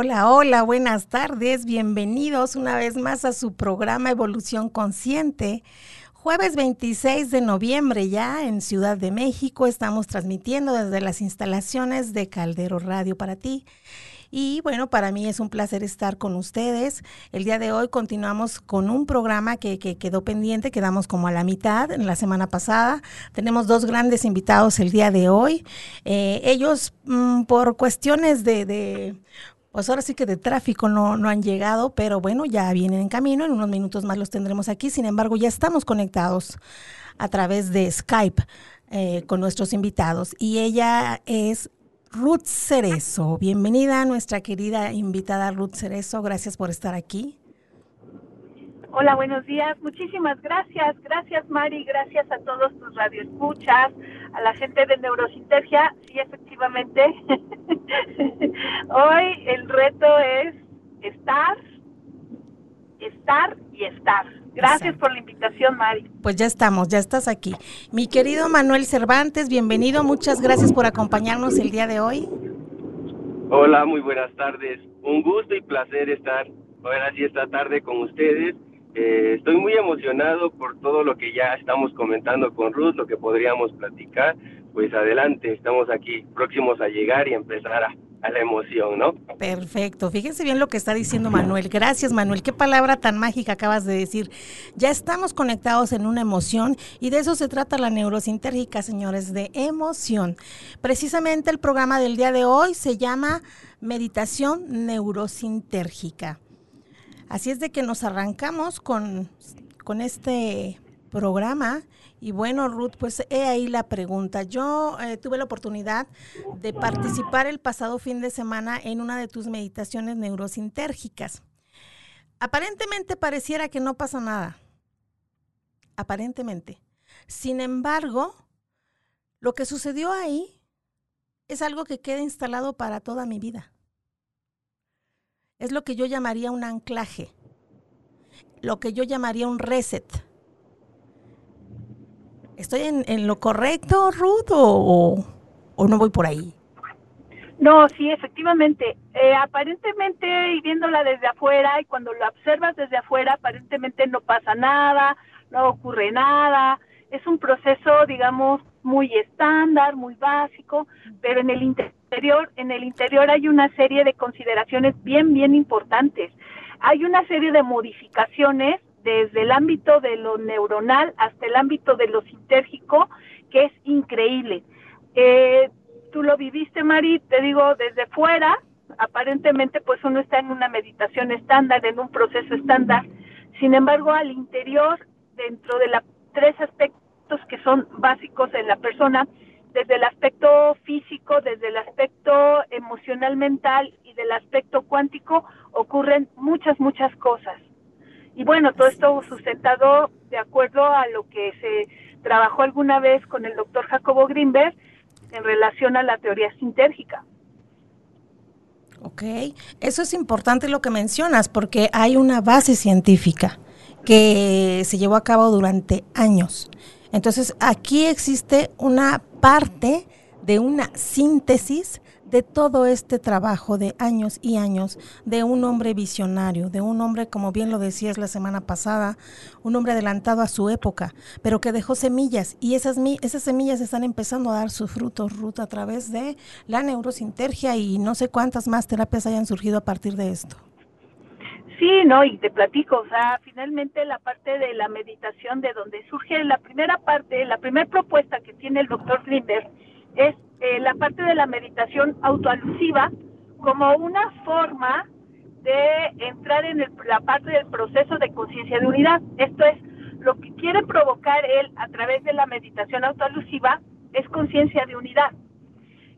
Hola, hola, buenas tardes, bienvenidos una vez más a su programa Evolución Consciente. Jueves 26 de noviembre ya en Ciudad de México estamos transmitiendo desde las instalaciones de Caldero Radio para ti. Y bueno, para mí es un placer estar con ustedes. El día de hoy continuamos con un programa que, quedó pendiente, quedamos como a la mitad en la semana pasada. Tenemos dos grandes invitados el día de hoy. Eh, ellos, mm, por cuestiones de, pues ahora sí que de tráfico no, no han llegado, pero bueno, ya vienen en camino, en unos minutos más los tendremos aquí, sin embargo ya estamos conectados a través de Skype eh, con nuestros invitados y ella es Ruth Cerezo. Bienvenida a nuestra querida invitada Ruth Cerezo. Gracias por estar aquí. Hola, buenos días. Muchísimas gracias. Gracias, Mari. Gracias a todos tus radioescuchas, a la gente de Neurosintergia. Sí, efectivamente. Hoy el reto es estar, estar y estar. Gracias por la invitación, Mari. Pues ya estamos, ya estás aquí. Mi querido Manuel Cervantes, bienvenido. Muchas gracias por acompañarnos el día de hoy. Hola, muy buenas tardes. Un gusto y placer estar ahora sí esta tarde con ustedes. Eh, estoy muy emocionado por todo lo que ya estamos comentando con Ruth, lo que podríamos platicar. Pues adelante, estamos aquí próximos a llegar y empezar a a la emoción, ¿no? Perfecto. Fíjense bien lo que está diciendo Manuel. Gracias, Manuel. Qué palabra tan mágica acabas de decir. Ya estamos conectados en una emoción y de eso se trata la neurosintérgica, señores, de emoción. Precisamente el programa del día de hoy se llama Meditación Neurosintérgica. Así es de que nos arrancamos con, con este programa y bueno, Ruth, pues he ahí la pregunta. Yo eh, tuve la oportunidad de participar el pasado fin de semana en una de tus meditaciones neurosintérgicas. Aparentemente pareciera que no pasa nada. Aparentemente. Sin embargo, lo que sucedió ahí es algo que queda instalado para toda mi vida. Es lo que yo llamaría un anclaje, lo que yo llamaría un reset ¿Estoy en, lo correcto, Ruth, o, no voy por ahí? No, sí, efectivamente. Eh, aparentemente, y viéndola desde afuera, y cuando lo observas desde afuera, aparentemente no pasa nada, no ocurre nada. Es un proceso, digamos, muy estándar, muy básico, pero en el interior, en el interior hay una serie de consideraciones bien, bien importantes. Hay una serie de modificaciones desde el ámbito de lo neuronal hasta el ámbito de lo sintérgico, que es increíble. Eh, tú lo viviste, Mari, te digo, desde fuera, aparentemente pues uno está en una meditación estándar, en un proceso estándar, sin embargo al interior, dentro de los tres aspectos que son básicos en la persona, desde el aspecto físico, desde el aspecto emocional mental y del aspecto cuántico, ocurren muchas, muchas cosas. Y bueno, todo esto sustentado de acuerdo a lo que se trabajó alguna vez con el doctor Jacobo Greenberg en relación a la teoría sintérgica. Ok, eso es importante lo que mencionas porque hay una base científica que se llevó a cabo durante años. Entonces, aquí existe una parte de una síntesis de todo este trabajo de años y años de un hombre visionario, de un hombre, como bien lo decías la semana pasada, un hombre adelantado a su época, pero que dejó semillas y esas, esas semillas están empezando a dar sus frutos, Ruth, a través de la neurosintergia y no sé cuántas más terapias hayan surgido a partir de esto. Sí, no, y te platico, o sea, finalmente la parte de la meditación, de donde surge la primera parte, la primera propuesta que tiene el doctor Greenberg, es eh, la parte de la meditación autoalusiva como una forma de entrar en la parte del proceso de conciencia de unidad. Esto es, lo que quiere provocar él a través de la meditación autoalusiva es conciencia de unidad.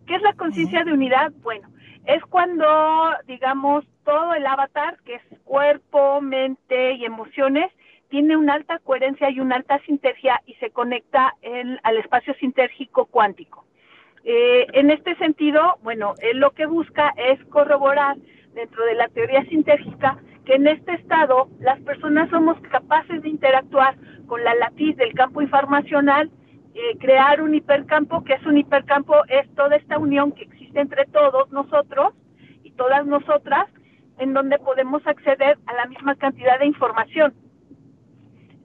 ¿Qué es la conciencia de unidad? Bueno, es cuando, digamos, todo el avatar, que es cuerpo, mente y emociones, tiene una alta coherencia y una alta sintergia y se conecta al espacio sintérgico cuántico. Eh, en este sentido, bueno, él lo que busca es corroborar dentro de la teoría sintérgica que en este estado las personas somos capaces de interactuar con la latiz del campo informacional, eh, crear un hipercampo, que es un hipercampo, es toda esta unión que existe entre todos nosotros, y todas nosotras, en donde podemos acceder a la misma cantidad de información.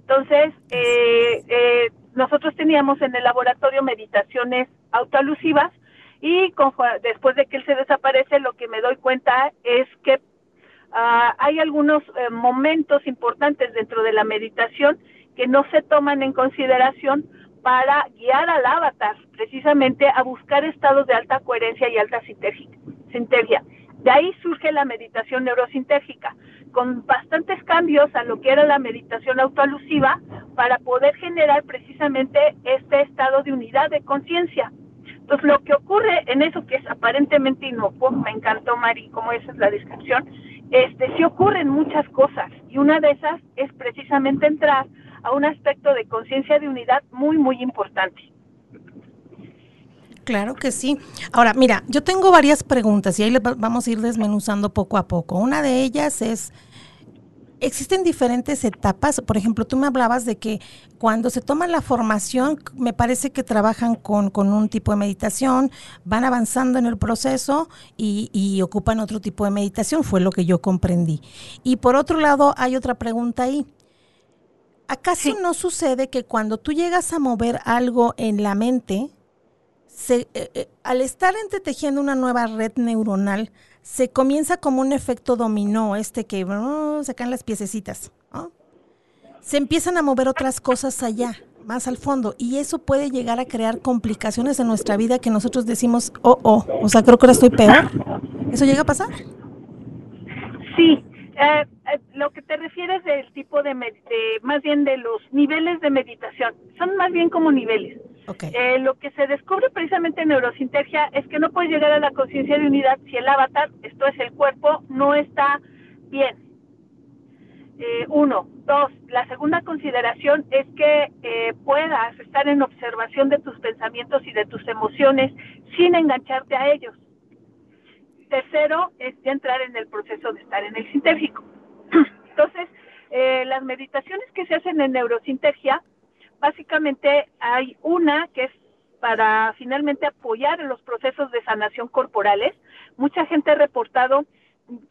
Entonces, eh, eh, nosotros teníamos en el laboratorio meditaciones autoalusivas y después de que él se desaparece, lo que me doy cuenta es que ah, hay algunos eh, momentos importantes dentro de la meditación que no se toman en consideración para guiar al avatar precisamente a buscar estados de alta coherencia y alta sintergia. De ahí surge la meditación neurosintérgica, con bastantes cambios a lo que era la meditación autoalusiva para poder generar precisamente este estado de unidad de conciencia. Entonces, lo que ocurre en eso que es aparentemente inocuo, me encantó Mari, como esa es la descripción, este, sí ocurren muchas cosas y una de esas es precisamente entrar a un aspecto de conciencia de unidad muy, muy importante. Claro que sí. Ahora, mira, yo tengo varias preguntas y ahí les vamos a ir desmenuzando poco a poco. Una de ellas es, existen diferentes etapas. Por ejemplo, tú me hablabas de que cuando se toma la formación, me parece que trabajan con, un tipo de meditación, van avanzando en el proceso y, ocupan otro tipo de meditación, fue lo que yo comprendí. Y por otro lado, hay otra pregunta ahí. ¿Acaso no sucede que cuando tú llegas a mover algo en la mente, se, eh, eh, al estar entretejiendo una nueva red neuronal, se comienza como un efecto dominó, este que uh, sacan las piececitas. Se empiezan a mover otras cosas allá, más al fondo, y eso puede llegar a crear complicaciones en nuestra vida que nosotros decimos, oh, oh, o sea, creo que ahora estoy peor. ¿Eso llega a pasar? Sí, eh, eh, lo que te refieres del tipo de, más bien de los niveles de meditación, son más bien como niveles. Eh, lo que se descubre precisamente en neurosintergia es que no puedes llegar a la conciencia de unidad si el avatar, esto es el cuerpo, no está bien. uno. Dos, la segunda consideración es que puedas estar en observación de tus pensamientos y de tus emociones sin engancharte a ellos. Tercero es entrar en el proceso de estar en el sintérgico. Entonces, eh, las meditaciones que se hacen en neurosintergia, básicamente hay una que es para finalmente apoyar en los procesos de sanación corporales. Mucha gente ha reportado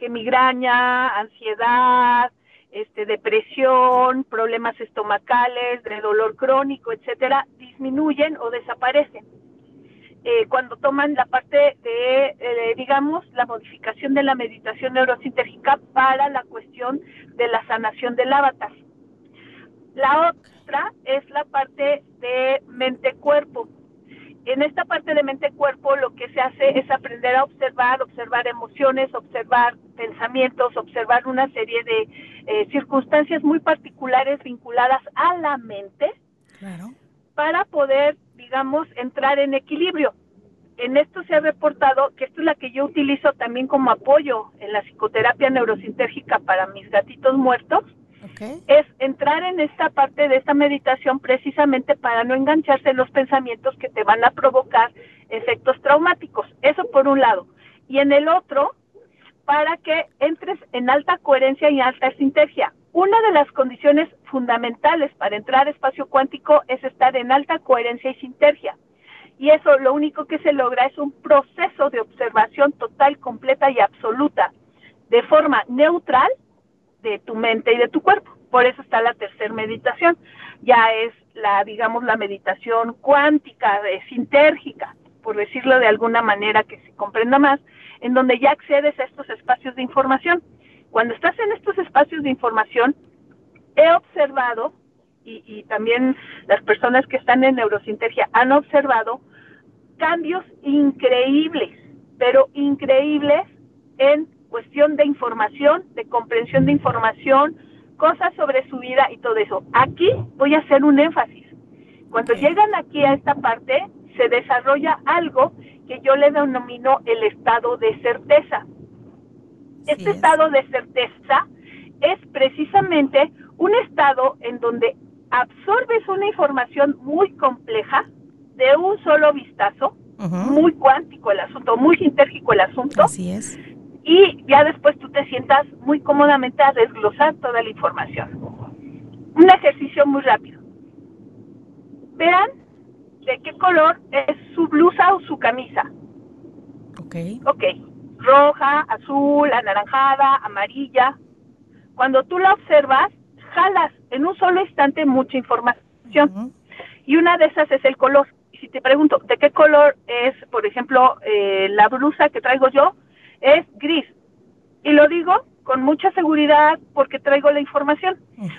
que migraña, ansiedad, este, depresión, problemas estomacales, de dolor crónico, etcétera, disminuyen o desaparecen. Eh, cuando toman la parte de, eh, digamos, la modificación de la meditación neurosintérgica para la cuestión de la sanación del avatar. La otra es la parte de mente-cuerpo. En esta parte de mente-cuerpo lo que se hace es aprender a observar, observar emociones, observar pensamientos, observar una serie de eh, circunstancias muy particulares vinculadas a la mente para poder digamos, entrar en equilibrio. En esto se ha reportado que esto es la que yo utilizo también como apoyo en la psicoterapia neurosintérgica para mis gatitos muertos. Es entrar en esta parte de esta meditación precisamente para no engancharse en los pensamientos que te van a provocar efectos traumáticos. Eso por un lado. Y en el otro, para que entres en alta coherencia y alta sintergia. Una de las condiciones fundamentales para entrar a espacio cuántico es estar en alta coherencia y sintergia. Y eso lo único que se logra es un proceso de observación total, completa y absoluta, de forma neutral de tu mente y de tu cuerpo. Por eso está la tercera meditación. Ya es la, digamos, la meditación cuántica, sintérgica, por decirlo de alguna manera que se comprenda más, en donde ya accedes a estos espacios de información. Cuando estás en estos espacios de información, he observado, y, también las personas que están en neurosintergia han observado, cambios increíbles, pero increíbles en cuestión de información, de comprensión de información, cosas sobre su vida y todo eso. Aquí voy a hacer un énfasis. Cuando llegan aquí a esta parte, se desarrolla algo que yo le denomino el estado de certeza. Este estado de certeza es precisamente un estado en donde absorbes una información muy compleja de un solo vistazo, muy cuántico el asunto, muy sintérgico el asunto. Así es. Y ya después tú te sientas muy cómodamente a desglosar toda la información. Un ejercicio muy rápido. Vean de qué color es su blusa o su camisa. Ok. Ok roja, azul, anaranjada, amarilla. Cuando tú la observas, jalas en un solo instante mucha información. Y una de esas es el color. Y si te pregunto, ¿de qué color es, por ejemplo, eh, la blusa que traigo yo? Es gris. Y lo digo con mucha seguridad porque traigo la información.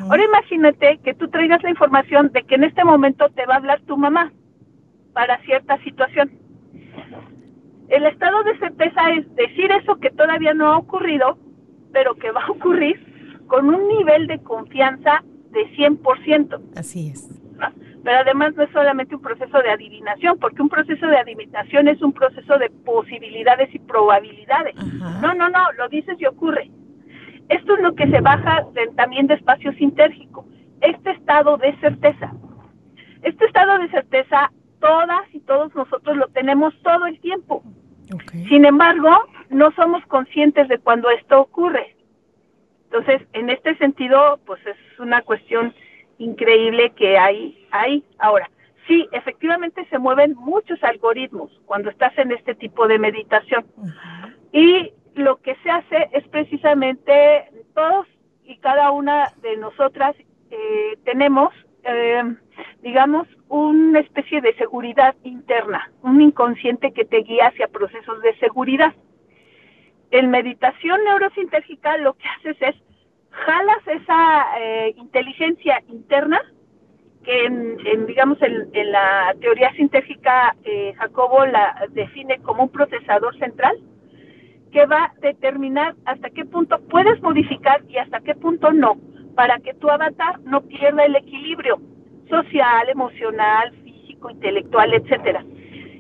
Ahora imagínate que tú traigas la información de que en este momento te va a hablar tu mamá para cierta situación. El estado de certeza es decir eso que todavía no ha ocurrido, pero que va a ocurrir con un nivel de confianza de 100%. Así es. Pero además no es solamente un proceso de adivinación, porque un proceso de adivinación es un proceso de posibilidades y probabilidades. No, no, no, lo dices y ocurre. Esto es lo que se baja también de espacio sintérgico, este estado de certeza. Este estado de certeza todas y todos nosotros lo tenemos todo el tiempo. Sin embargo, no somos conscientes de cuando esto ocurre. Entonces, en este sentido, pues es una cuestión increíble que hay ahí. Ahora, sí, efectivamente se mueven muchos algoritmos cuando estás en este tipo de meditación. Y lo que se hace es precisamente todos y cada una de nosotras eh, tenemos, eh, digamos, una especie de seguridad interna, un inconsciente que te guía hacia procesos de seguridad. En meditación neurosintérgica lo que haces es jalas esa eh, inteligencia interna que en, digamos en, la teoría sintérgica eh, Jacobo la define como un procesador central que va a determinar hasta qué punto puedes modificar y hasta qué punto no para que tu avatar no pierda el equilibrio social, emocional, físico, intelectual, etcétera.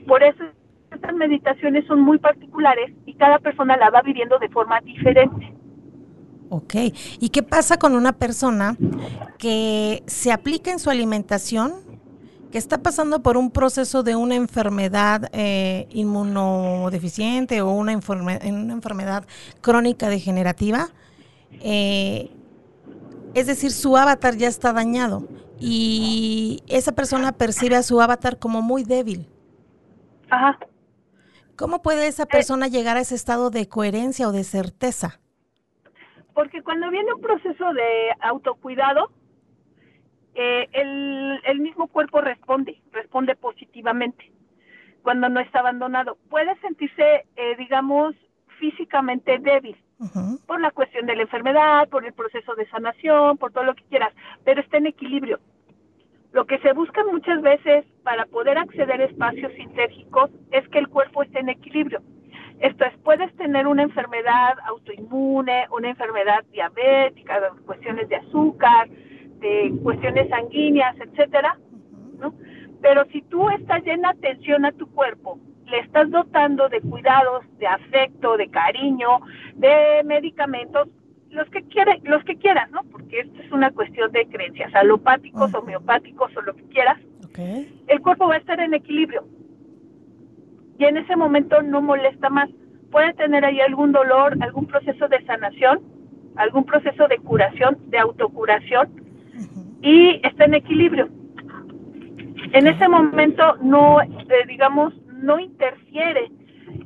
Por eso estas meditaciones son muy particulares y cada persona la va viviendo de forma diferente. Ok, ¿y qué pasa con una persona que se aplica en su alimentación, que está pasando por un proceso de una enfermedad eh, inmunodeficiente o una, una, enfermedad crónica degenerativa? Eh, es decir, su avatar ya está dañado y esa persona percibe a su avatar como muy débil. Ajá. ¿Cómo puede esa persona llegar a ese estado de coherencia o de certeza? Porque cuando viene un proceso de autocuidado, eh, el, el mismo cuerpo responde, responde positivamente cuando no está abandonado. Puede sentirse, eh, digamos, físicamente débil por la cuestión de la enfermedad, por el proceso de sanación, por todo lo que quieras, pero está en equilibrio. Lo que se busca muchas veces para poder acceder a espacios sintérgicos es que el cuerpo esté en equilibrio. Esto es, puedes tener una enfermedad autoinmune, una enfermedad diabética, cuestiones de azúcar, de cuestiones sanguíneas, etcétera, ¿no? Pero si tú estás llena de atención a tu cuerpo, le estás dotando de cuidados, de afecto, de cariño, de medicamentos, los que quiere, los que quieras, ¿no? Porque esto es una cuestión de creencias, alopáticos, homeopáticos o lo que quieras. El cuerpo va a estar en equilibrio. Y en ese momento no molesta más. Puede tener ahí algún dolor, algún proceso de sanación, algún proceso de curación, de autocuración, y está en equilibrio. En ese momento no, eh, digamos, no interfiere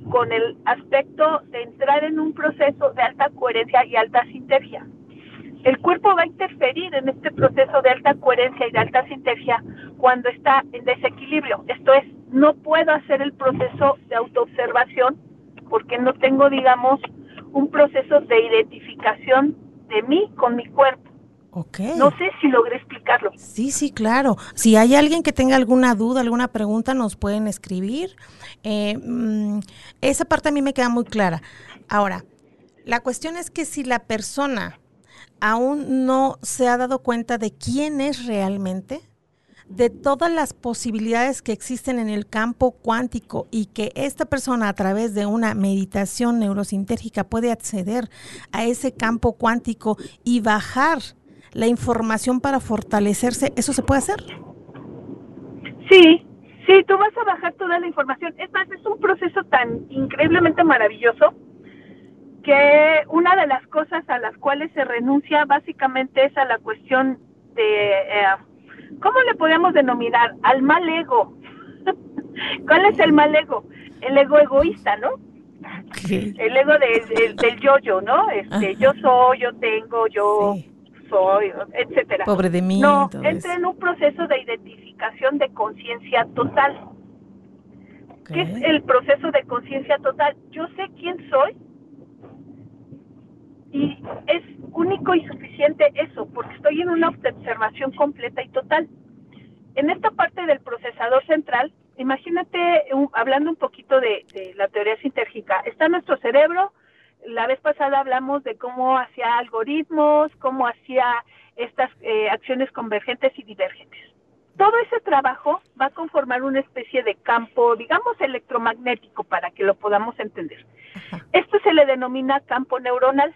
con el aspecto de entrar en un proceso de alta coherencia y alta sintergia. El cuerpo va a interferir en este proceso de alta coherencia y de alta sintergia cuando está en desequilibrio. Esto es, no puedo hacer el proceso de autoobservación porque no tengo, digamos, un proceso de identificación de mí con mi cuerpo. No sé si logré explicarlo. Sí, sí, claro. Si hay alguien que tenga alguna duda, alguna pregunta, nos pueden escribir. Eh, mm, esa parte a mí me queda muy clara. Ahora, la cuestión es que si la persona aún no se ha dado cuenta de quién es realmente, de todas las posibilidades que existen en el campo cuántico y que esta persona a través de una meditación neurosintérgica puede acceder a ese campo cuántico y bajar la información para fortalecerse, ¿eso se puede hacer? Sí, sí, tú vas a bajar toda la información. Es más, es un proceso tan increíblemente maravilloso que una de las cosas a las cuales se renuncia básicamente es a la cuestión de, eh, ¿cómo le podemos denominar? Al mal ego. ¿Cuál es el mal ego? El ego egoísta, ¿no? El ego del yo-yo, ¿no? Este, yo soy, yo tengo, yo soy, etcétera. Pobre de mí. No, entra en un proceso de identificación de conciencia total. ¿Qué es el proceso de conciencia total? Yo sé quién soy y es único y suficiente eso, porque estoy en una observación completa y total. En esta parte del procesador central, imagínate, hablando un poquito de, la teoría sintérgica, está nuestro cerebro, la vez pasada hablamos de cómo hacía algoritmos, cómo hacía estas eh, acciones convergentes y divergentes. Todo ese trabajo va a conformar una especie de campo, digamos, electromagnético para que lo podamos entender. Esto se le denomina campo neuronal.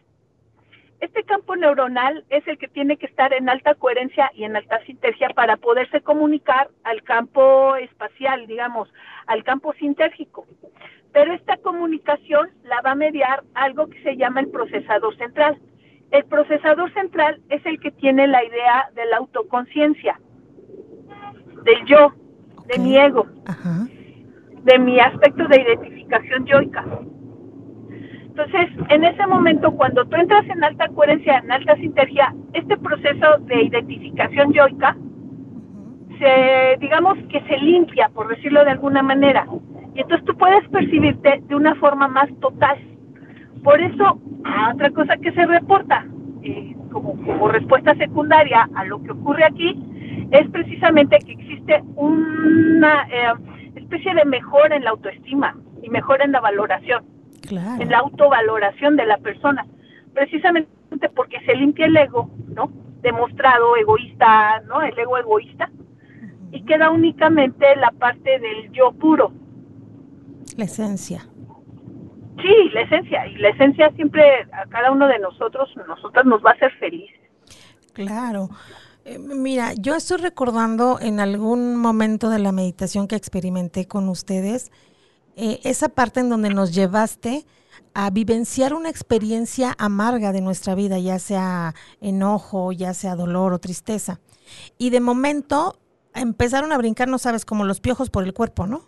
Este campo neuronal es el que tiene que estar en alta coherencia y en alta sintergia para poderse comunicar al campo espacial, digamos, al campo sintérgico. Pero esta comunicación la va a mediar algo que se llama el procesador central. El procesador central es el que tiene la idea de la autoconciencia, del yo, de mi ego, de mi aspecto de identificación yoica. Entonces, en ese momento, cuando tú entras en alta coherencia, en alta sintergia, este proceso de identificación yoica, se, digamos que se limpia, por decirlo de alguna manera. Y entonces tú puedes percibirte de una forma más total. Por eso, otra cosa que se reporta eh, como, como respuesta secundaria a lo que ocurre aquí es precisamente que existe una eh, especie de mejora en la autoestima y mejora en la valoración en la autovaloración de la persona, precisamente porque se limpia el ego, ¿no? Demostrado egoísta, ¿no? El ego egoísta, y queda únicamente la parte del yo puro. La esencia. Sí, la esencia, y la esencia siempre a cada uno de nosotros, nosotras nos va a hacer felices. Claro. Eh, mira, yo estoy recordando en algún momento de la meditación que experimenté con ustedes, eh, esa parte en donde nos llevaste a vivenciar una experiencia amarga de nuestra vida, ya sea enojo, ya sea dolor o tristeza. Y de momento empezaron a brincar, no sabes, como los piojos por el cuerpo, ¿no?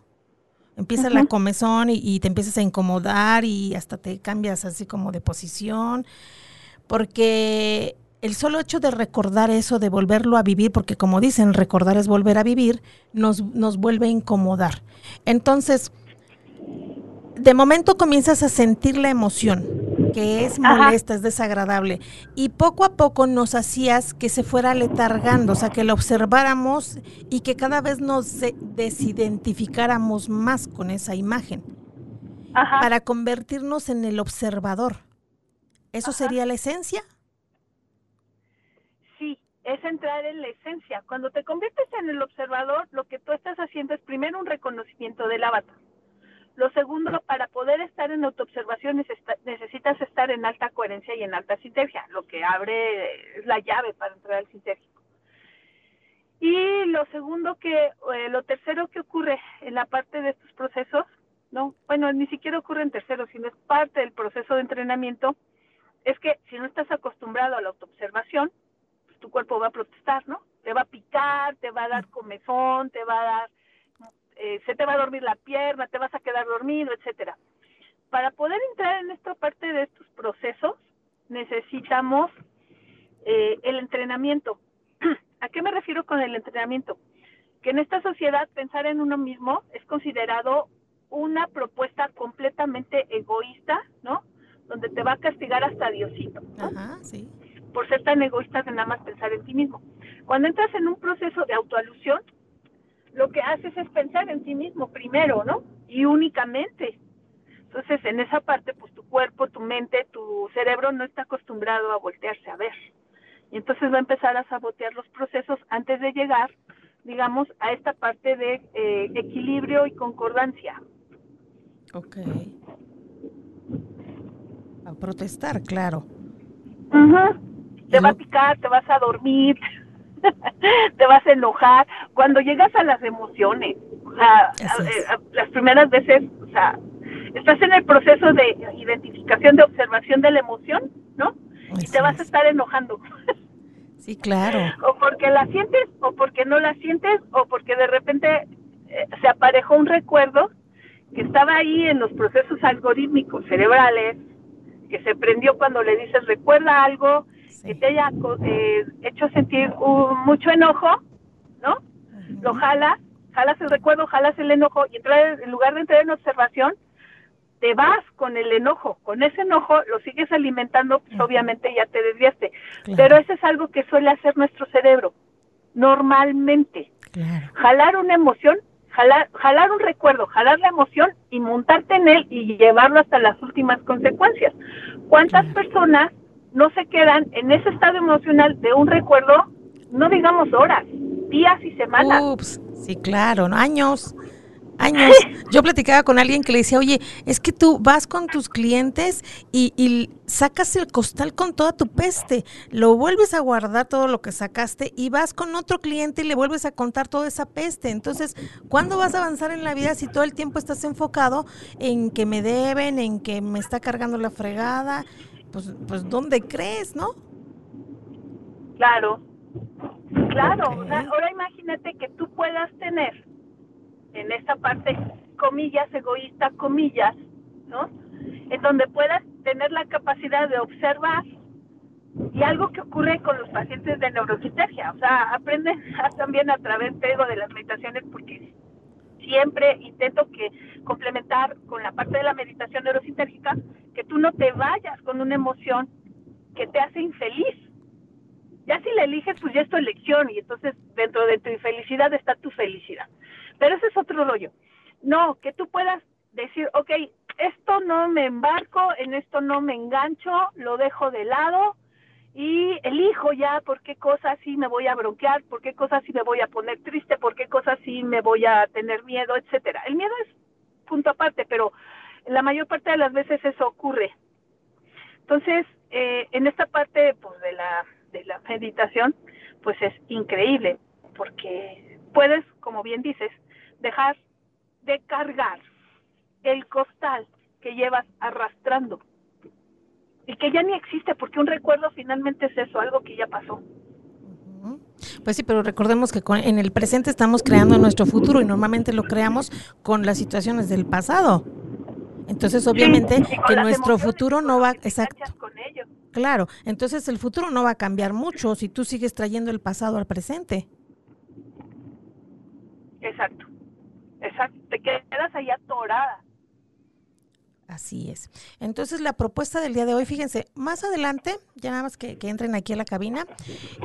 Empieza la comezón y, y, te empiezas a incomodar y hasta te cambias así como de posición, porque el solo hecho de recordar eso, de volverlo a vivir, porque como dicen, recordar es volver a vivir, nos, nos vuelve a incomodar. Entonces, de momento comienzas a sentir la emoción, que es molesta, es desagradable, y poco a poco nos hacías que se fuera letargando, o sea, que lo observáramos y que cada vez nos desidentificáramos más con esa imagen, para convertirnos en el observador. ¿Eso sería la esencia? Sí, es entrar en la esencia. Cuando te conviertes en el observador, lo que tú estás haciendo es primero un reconocimiento del avatar lo segundo, para poder estar en autoobservación necesitas estar en alta coherencia y en alta sintergia, lo que abre es la llave para entrar al sintérgico. Y lo segundo que, eh, lo tercero que ocurre en la parte de estos procesos, no, bueno, ni siquiera ocurre en tercero, sino es parte del proceso de entrenamiento, es que si no estás acostumbrado a la autoobservación, pues tu cuerpo va a protestar, ¿no? Te va a picar, te va a dar comezón, te va a dar eh, se te va a dormir la pierna, te vas a quedar dormido, etcétera. Para poder entrar en esta parte de estos procesos, necesitamos eh, el entrenamiento. ¿A qué me refiero con el entrenamiento? Que en esta sociedad pensar en uno mismo es considerado una propuesta completamente egoísta, ¿no? Donde te va a castigar hasta Diosito, Ajá, sí. Por ser tan egoísta de nada más pensar en ti mismo. Cuando entras en un proceso de autoalusión, lo que haces es pensar en ti mismo primero, ¿no? Y únicamente. Entonces, en esa parte, pues tu cuerpo, tu mente, tu cerebro no está acostumbrado a voltearse a ver. Y entonces va a empezar a sabotear los procesos antes de llegar, digamos, a esta parte de eh, equilibrio y concordancia. Ok. A protestar, claro. Te va a picar, te vas a dormir. te vas a enojar. Cuando llegas a las emociones, o sea, las primeras veces, o sea, estás en el proceso de identificación, de observación de la emoción, ¿no? y te vas a estar enojando. Sí, claro. o porque la sientes, o porque no la sientes, o porque de repente eh, se aparejó un recuerdo que estaba ahí en los procesos algorítmicos cerebrales, que se prendió cuando le dices recuerda algo que te haya eh, hecho sentir mucho enojo, ¿no? Lo jalas, jalas el recuerdo, jalas el enojo y entrar, en lugar de entrar en observación, te vas con el enojo, con ese enojo lo sigues alimentando, pues obviamente ya te desviaste. Pero eso es algo que suele hacer nuestro cerebro, normalmente. Jalar una emoción, jalar, jalar un recuerdo, jalar la emoción y montarte en él y llevarlo hasta las últimas consecuencias. ¿Cuántas personas no se quedan en ese estado emocional de un recuerdo, no digamos horas, días y semanas? Ups, sí, claro, ¿no? años años. Yo platicaba con alguien que le decía, oye, es que tú vas con tus clientes y, sacas el costal con toda tu peste, lo vuelves a guardar todo lo que sacaste y vas con otro cliente y le vuelves a contar toda esa peste. Entonces, ¿cuándo vas a avanzar en la vida si todo el tiempo estás enfocado en que me deben, en que me está cargando la fregada? Pues, pues ¿dónde crees, no? Claro, claro. ahora imagínate que tú puedas tener en esta parte, comillas, egoísta, comillas, ¿no? En donde puedas tener la capacidad de observar y algo que ocurre con los pacientes de neurosinergia, o sea, aprenden también a través de, de las meditaciones porque siempre intento que complementar con la parte de la meditación neurosintérgica, que tú no te vayas con una emoción que te hace infeliz. Ya si la eliges, pues ya es tu elección y entonces dentro de tu infelicidad está tu felicidad. Pero ese es otro rollo. No, que tú puedas decir, ok, esto no me embarco, en esto no me engancho, lo dejo de lado y elijo ya por qué cosas sí me voy a bronquear, por qué cosas sí me voy a poner triste, por qué cosas sí me voy a tener miedo, etcétera. El miedo es punto aparte, pero la mayor parte de las veces eso ocurre. Entonces, eh, en esta parte pues, de, la, de la meditación, pues es increíble, porque puedes, como bien dices, dejar de cargar el costal que llevas arrastrando y que ya ni existe porque un recuerdo finalmente es eso, algo que ya pasó. Pues sí, pero recordemos que en el presente estamos creando nuestro futuro y normalmente lo creamos con las situaciones del pasado. Entonces, obviamente, que nuestro futuro no va, exacto. Claro, entonces el futuro no va a cambiar mucho si tú sigues trayendo el pasado al presente. Exacto. Exacto, te quedas ahí atorada. Así es. Entonces la propuesta del día de hoy, fíjense, más adelante, ya nada más que, entren aquí a la cabina,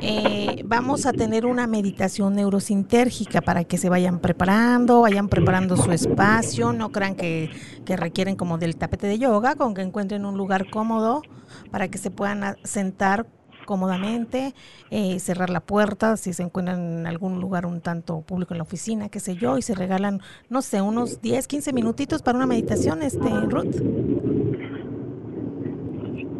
eh, vamos a tener una meditación neurosintérgica para que se vayan preparando, vayan preparando su espacio, no crean que, que requieren como del tapete de yoga, con que encuentren un lugar cómodo para que se puedan sentar cómodamente, eh, cerrar la puerta si se encuentran en algún lugar un tanto público en la oficina, qué sé yo, y se regalan, no sé, unos 10, 15 minutitos para una meditación, este, Ruth.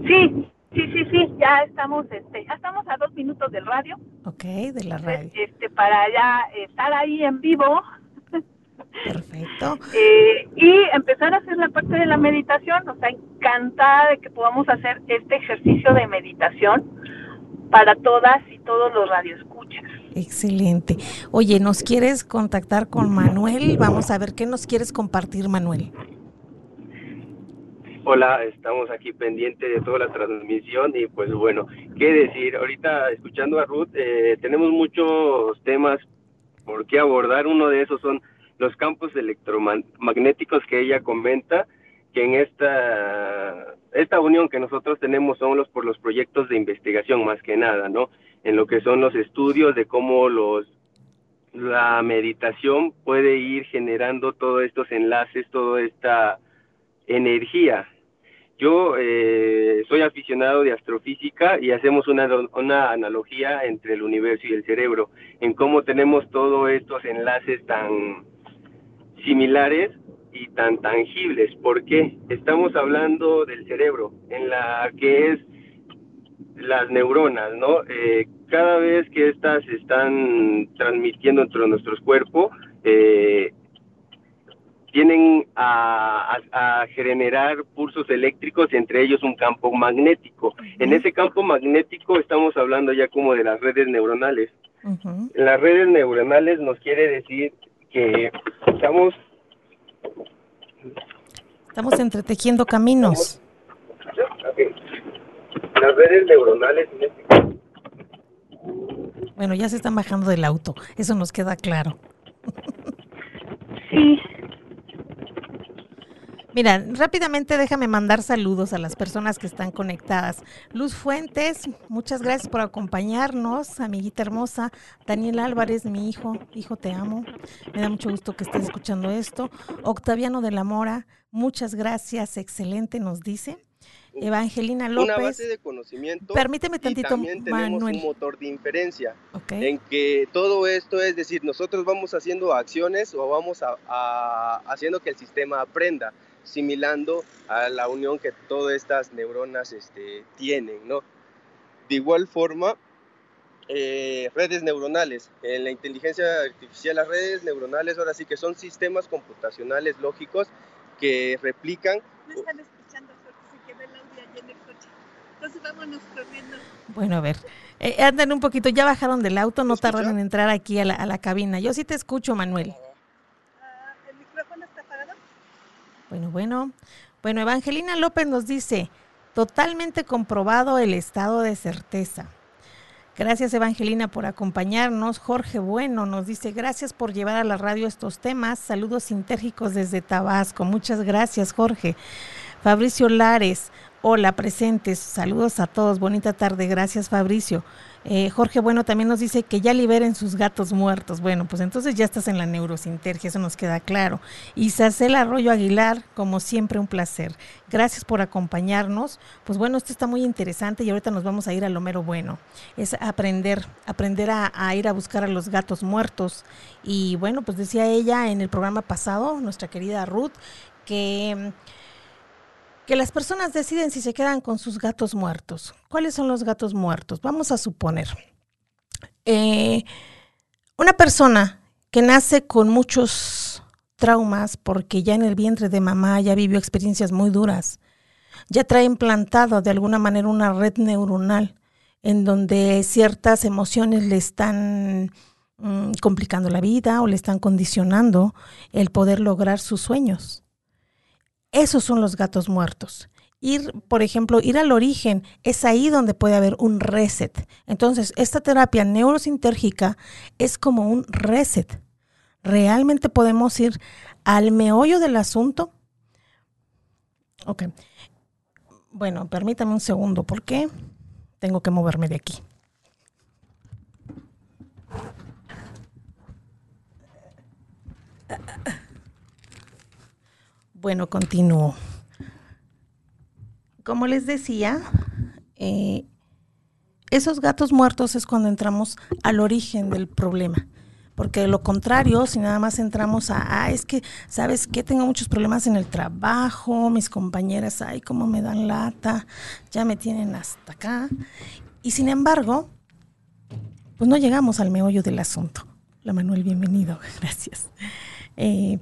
Sí, sí, sí, sí, ya estamos, este, ya estamos a dos minutos del radio. Ok, de la radio. Este, para ya estar ahí en vivo. Perfecto. Eh, y empezar a hacer la parte de la meditación, o sea, encantada de que podamos hacer este ejercicio de meditación para todas y todos los radioescuchas. Excelente. Oye, ¿nos quieres contactar con Manuel? Vamos a ver qué nos quieres compartir, Manuel. Hola, estamos aquí pendientes de toda la transmisión y pues bueno, qué decir, ahorita escuchando a Ruth, eh, tenemos muchos temas por qué abordar, uno de esos son los campos electromagnéticos que ella comenta, que en esta, esta unión que nosotros tenemos son los por los proyectos de investigación más que nada, ¿no? En lo que son los estudios de cómo los la meditación puede ir generando todos estos enlaces, toda esta energía. Yo eh, soy aficionado de astrofísica y hacemos una, una analogía entre el universo y el cerebro, en cómo tenemos todos estos enlaces tan similares y tan tangibles. porque Estamos hablando del cerebro, en la que es las neuronas, ¿no? Eh, cada vez que estas están transmitiendo entre nuestros cuerpos, eh, tienen a, generar pulsos eléctricos, entre ellos un campo magnético. En ese campo magnético estamos hablando ya como de las redes neuronales. Las redes neuronales nos quiere decir que estamos Estamos entretejiendo caminos. Las redes neuronales este. Bueno, ya se están bajando del auto, eso nos queda claro. Sí, Mira, rápidamente déjame mandar saludos a las personas que están conectadas. Luz Fuentes, muchas gracias por acompañarnos, amiguita hermosa. Daniel Álvarez, mi hijo, hijo te amo. Me da mucho gusto que estés escuchando esto. Octaviano de la Mora, muchas gracias, excelente, nos dice. Evangelina Una López, base de conocimiento. permíteme y tantito, también tenemos Manuel. un motor de inferencia. Ok. en que todo esto es decir, nosotros vamos haciendo acciones o vamos a, a- haciendo que el sistema aprenda, similando a la unión que todas estas neuronas este, tienen, ¿no? De igual forma, eh, redes neuronales, en la inteligencia artificial, las redes neuronales ahora sí que son sistemas computacionales lógicos que replican no están escuchando porque se quedó el audio allí en el coche. Entonces vámonos corriendo. Bueno, a ver, eh, andan un poquito, ya bajaron del auto, no tardan en entrar aquí a la, a la cabina. Yo sí te escucho, Manuel. Ah, ¿El micrófono está apagado? Bueno, bueno. Bueno, Evangelina López nos dice, totalmente comprobado el estado de certeza. Gracias, Evangelina, por acompañarnos. Jorge Bueno nos dice, gracias por llevar a la radio estos temas. Saludos sintérgicos desde Tabasco. Muchas gracias, Jorge. Fabricio Lares, hola, presentes. Saludos a todos. Bonita tarde. Gracias, Fabricio. Eh, Jorge Bueno también nos dice que ya liberen sus gatos muertos. Bueno, pues entonces ya estás en la neurosintergia, eso nos queda claro. Isacel Arroyo Aguilar, como siempre, un placer. Gracias por acompañarnos. Pues bueno, esto está muy interesante y ahorita nos vamos a ir a lo mero bueno. Es aprender, aprender a, a ir a buscar a los gatos muertos. Y bueno, pues decía ella en el programa pasado, nuestra querida Ruth, que que las personas deciden si se quedan con sus gatos muertos. ¿Cuáles son los gatos muertos? Vamos a suponer. eh, una persona que nace con muchos traumas porque ya en el vientre de mamá ya vivió experiencias muy duras, ya trae implantado de alguna manera una red neuronal en donde ciertas emociones le están mm, complicando la vida o le están condicionando el poder lograr sus sueños. Esos son los gatos muertos. Ir, por ejemplo, ir al origen, es ahí donde puede haber un reset. Entonces, esta terapia neurosintérgica es como un reset. Realmente podemos ir al meollo del asunto. Ok. Bueno, permítame un segundo, porque tengo que moverme de aquí. Bueno, continúo. Como les decía, eh, esos gatos muertos es cuando entramos al origen del problema. Porque de lo contrario, si nada más entramos a, ah, es que, ¿sabes qué? Tengo muchos problemas en el trabajo, mis compañeras, ay, cómo me dan lata, ya me tienen hasta acá. Y sin embargo, pues no llegamos al meollo del asunto. La Manuel, bienvenido, gracias. Eh,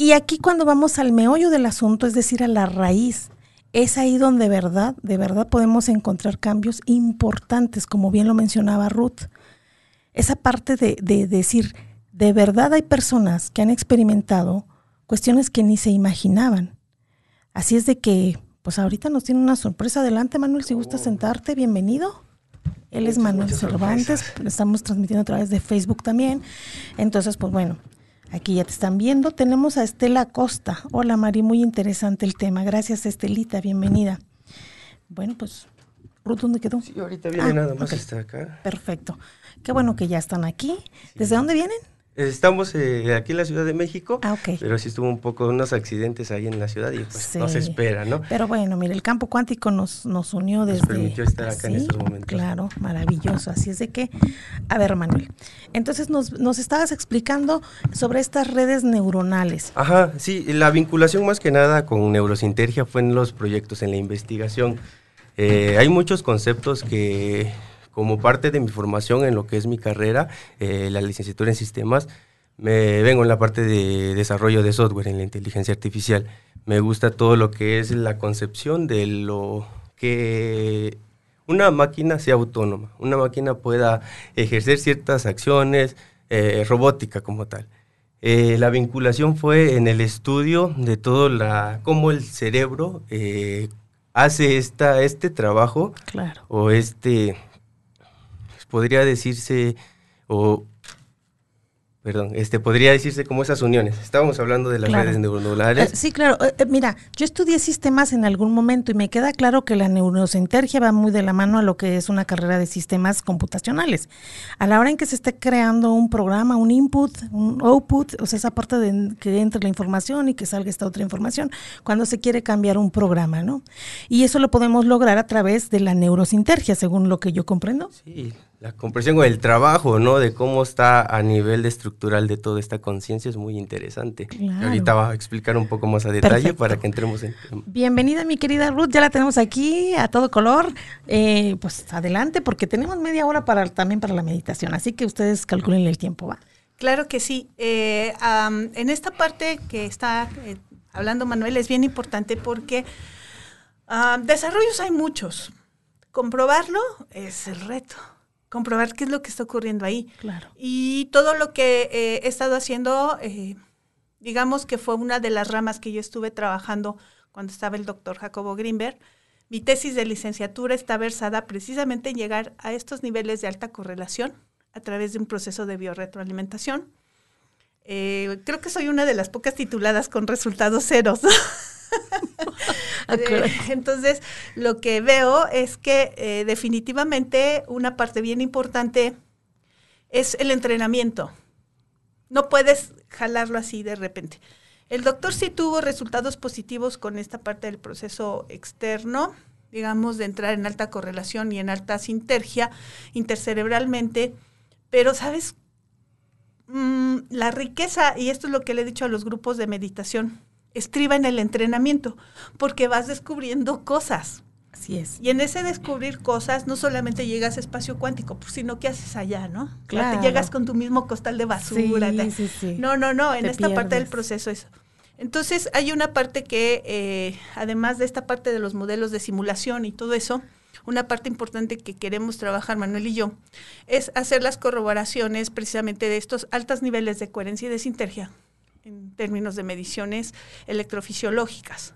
y aquí cuando vamos al meollo del asunto, es decir, a la raíz, es ahí donde de verdad, de verdad podemos encontrar cambios importantes, como bien lo mencionaba Ruth. Esa parte de, de decir, de verdad hay personas que han experimentado cuestiones que ni se imaginaban. Así es de que, pues ahorita nos tiene una sorpresa. Adelante, Manuel, si gusta sentarte, bienvenido. Él es Manuel Cervantes, estamos transmitiendo a través de Facebook también. Entonces, pues bueno, aquí ya te están viendo. Tenemos a Estela Costa. Hola, Mari, muy interesante el tema. Gracias, Estelita, bienvenida. Bueno, pues, Ruth, ¿dónde quedó? Sí, ahorita viene Ah, nada más ok. hasta acá. Perfecto. Qué bueno que ya están aquí. ¿Desde dónde vienen? Estamos eh, aquí en la Ciudad de México, Ah, ok. pero sí estuvo un poco unos accidentes ahí en la ciudad y pues no Sí. se espera, ¿no? Pero bueno, mire, el campo cuántico nos, nos unió desde... permitió estar acá en estos momentos. Claro, maravilloso. Así es de que, a ver, Manuel, entonces nos, nos estabas explicando sobre estas redes neuronales. Ajá, sí, la vinculación más que nada con neurosintergia fue en los proyectos, en la investigación. Eh, hay muchos conceptos que, como parte de mi formación en lo que es mi carrera, eh, la licenciatura en sistemas, me vengo en la parte de desarrollo de software en la inteligencia artificial. Me gusta todo lo que es la concepción de lo que una máquina sea autónoma, una máquina pueda ejercer ciertas acciones, eh, robótica como tal. Eh, la vinculación fue en el estudio de todo la cómo el cerebro eh, hace esta, este trabajo Claro. o este podría decirse o perdón, este podría decirse como esas uniones. Estábamos hablando de las Claro. redes neuronales. Eh, sí, claro. Eh, eh, mira, yo estudié sistemas en algún momento y me queda claro que la neurosintergia va muy de la mano a lo que es una carrera de sistemas computacionales. A la hora en que se esté creando un programa, un input, un output, o sea, esa parte de que entre la información y que salga esta otra información, cuando se quiere cambiar un programa, ¿no? Y eso lo podemos lograr a través de la neurosintergia, según lo que yo comprendo. Sí, la comprensión o el trabajo, ¿no? De cómo está a nivel de estructural de toda esta conciencia es muy interesante. Claro. Ahorita va a explicar un poco más a detalle Perfecto. para que entremos en tema. Bienvenida, mi querida Ruth. Ya la tenemos aquí a todo color. Eh, pues adelante, porque tenemos media hora para también para la meditación. Así que ustedes calculen el tiempo, ¿va? Claro que sí. Eh, en esta parte que está eh, hablando Manuel es bien importante porque desarrollos hay muchos. Comprobarlo es el reto. Comprobar qué es lo que está ocurriendo ahí. Claro. Y todo lo que eh, he estado haciendo, eh, digamos que fue una de las ramas que yo estuve trabajando cuando estaba el doctor Jacobo Greenberg. Mi tesis de licenciatura está versada precisamente en llegar a estos niveles de alta correlación a través de un proceso de biorretroalimentación. Eh, creo que soy una de las pocas tituladas con resultados ceros. Eh, Entonces, lo que veo es que eh, definitivamente una parte bien importante es el entrenamiento. No puedes jalarlo así de repente. El doctor sí tuvo resultados positivos con esta parte del proceso externo, digamos, de entrar en alta correlación y en alta sintergia intercerebralmente, pero, ¿sabes? Mm, la riqueza, y esto es lo que le he dicho a los grupos de meditación, estriba en el entrenamiento, porque vas descubriendo cosas. Así es. Y en ese descubrir cosas, no solamente llegas a espacio cuántico, pues, sino que haces allá, ¿no? Claro. te llegas con tu mismo costal de basura. Sí, te- sí, sí. No, no, no, en Te esta parte del proceso eso. Entonces, hay una parte que, eh, además de esta parte de los modelos de simulación y todo eso, una parte importante que queremos trabajar Manuel y yo, es hacer las corroboraciones precisamente de estos altos niveles de coherencia y de sintergia en términos de mediciones electrofisiológicas.